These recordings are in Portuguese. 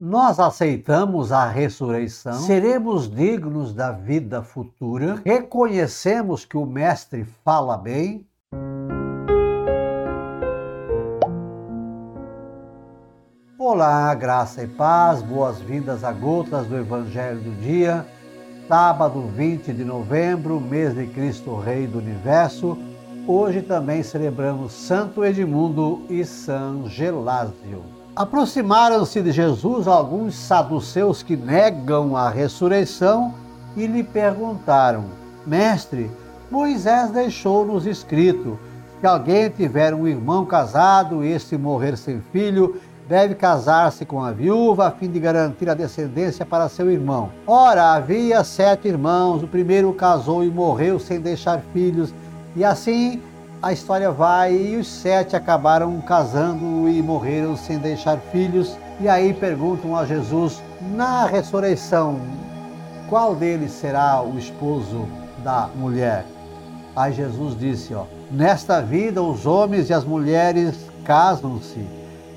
Nós aceitamos a ressurreição, seremos dignos da vida futura, reconhecemos que o Mestre fala bem. Olá, graça e paz, boas-vindas a Gotas do Evangelho do Dia, sábado 20 de novembro, mês de Cristo Rei do Universo. Hoje também celebramos Santo Edmundo e São Gelásio. Aproximaram-se de Jesus alguns saduceus que negam a ressurreição e lhe perguntaram: Mestre, Moisés deixou-nos escrito: que alguém tiver um irmão casado e este morrer sem filho, deve casar-se com a viúva a fim de garantir a descendência para seu irmão. Ora, havia sete irmãos, o primeiro casou e morreu sem deixar filhos, e assim a história vai e os sete acabaram casando e morreram sem deixar filhos. E aí perguntam a Jesus: na ressurreição, qual deles será o esposo da mulher? Aí Jesus disse: ó, nesta vida os homens e as mulheres casam-se,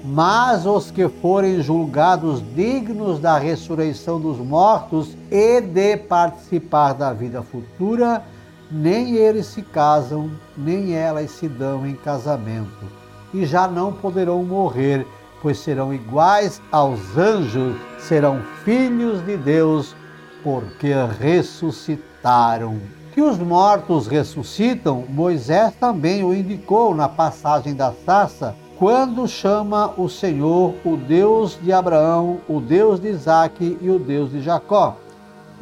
mas os que forem julgados dignos da ressurreição dos mortos e de participar da vida futura, nem eles se casam, nem elas se dão em casamento, e já não poderão morrer, pois serão iguais aos anjos, serão filhos de Deus, porque ressuscitaram. Que os mortos ressuscitam, Moisés também o indicou na passagem da sarça, quando chama o Senhor o Deus de Abraão, o Deus de Isaque e o Deus de Jacó.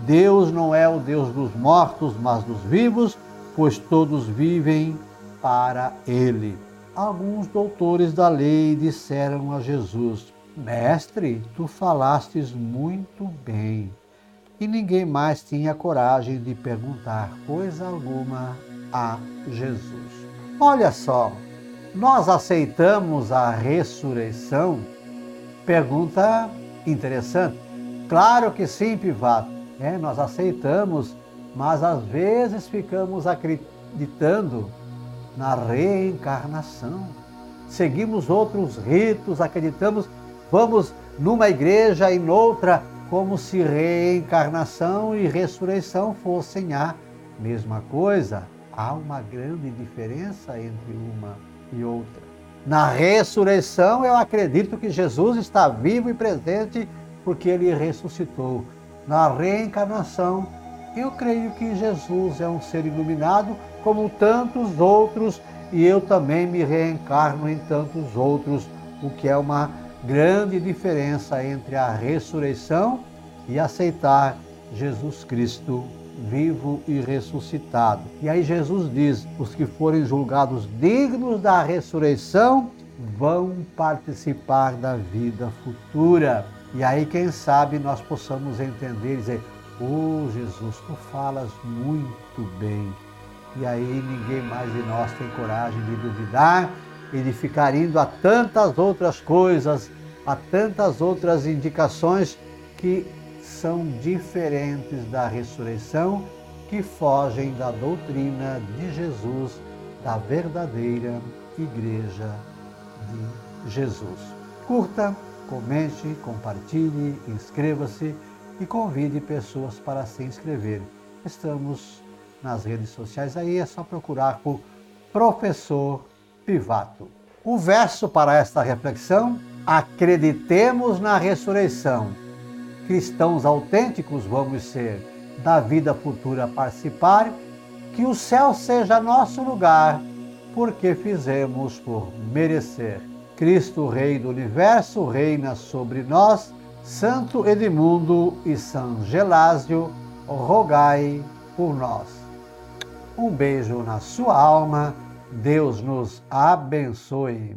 Deus não é o Deus dos mortos, mas dos vivos, pois todos vivem para Ele. Alguns doutores da lei disseram a Jesus: Mestre, tu falastes muito bem. E ninguém mais tinha coragem de perguntar coisa alguma a Jesus. Olha só, nós aceitamos a ressurreição? Pergunta interessante. Claro que sim, Pivato é, nós aceitamos, mas às vezes ficamos acreditando na reencarnação. Seguimos outros ritos, acreditamos, vamos numa igreja e noutra, como se reencarnação e ressurreição fossem a mesma coisa. Há uma grande diferença entre uma e outra. Na ressurreição, eu acredito que Jesus está vivo e presente porque ele ressuscitou na reencarnação, eu creio que Jesus é um ser iluminado como tantos outros e eu também me reencarno em tantos outros, o que é uma grande diferença entre a ressurreição e aceitar Jesus Cristo vivo e ressuscitado. E aí Jesus diz: os que forem julgados dignos da ressurreição vão participar da vida futura. E aí, quem sabe, nós possamos entender e dizer: Oh Jesus, tu falas muito bem. E aí, ninguém mais de nós tem coragem de duvidar e de ficar indo a tantas outras coisas, a tantas outras indicações que são diferentes da ressurreição, que fogem da doutrina de Jesus, da verdadeira Igreja de Jesus. Curta comente, compartilhe, inscreva-se e convide pessoas para se inscrever. Estamos nas redes sociais aí, é só procurar por Professor Pivato. O verso para esta reflexão: acreditemos na ressurreição. Cristãos autênticos vamos ser, da vida futura participar, que o céu seja nosso lugar, porque fizemos por merecer. Cristo, Rei do Universo, reina sobre nós. Santo Edmundo e São Gelásio, rogai por nós. Um beijo na sua alma. Deus nos abençoe.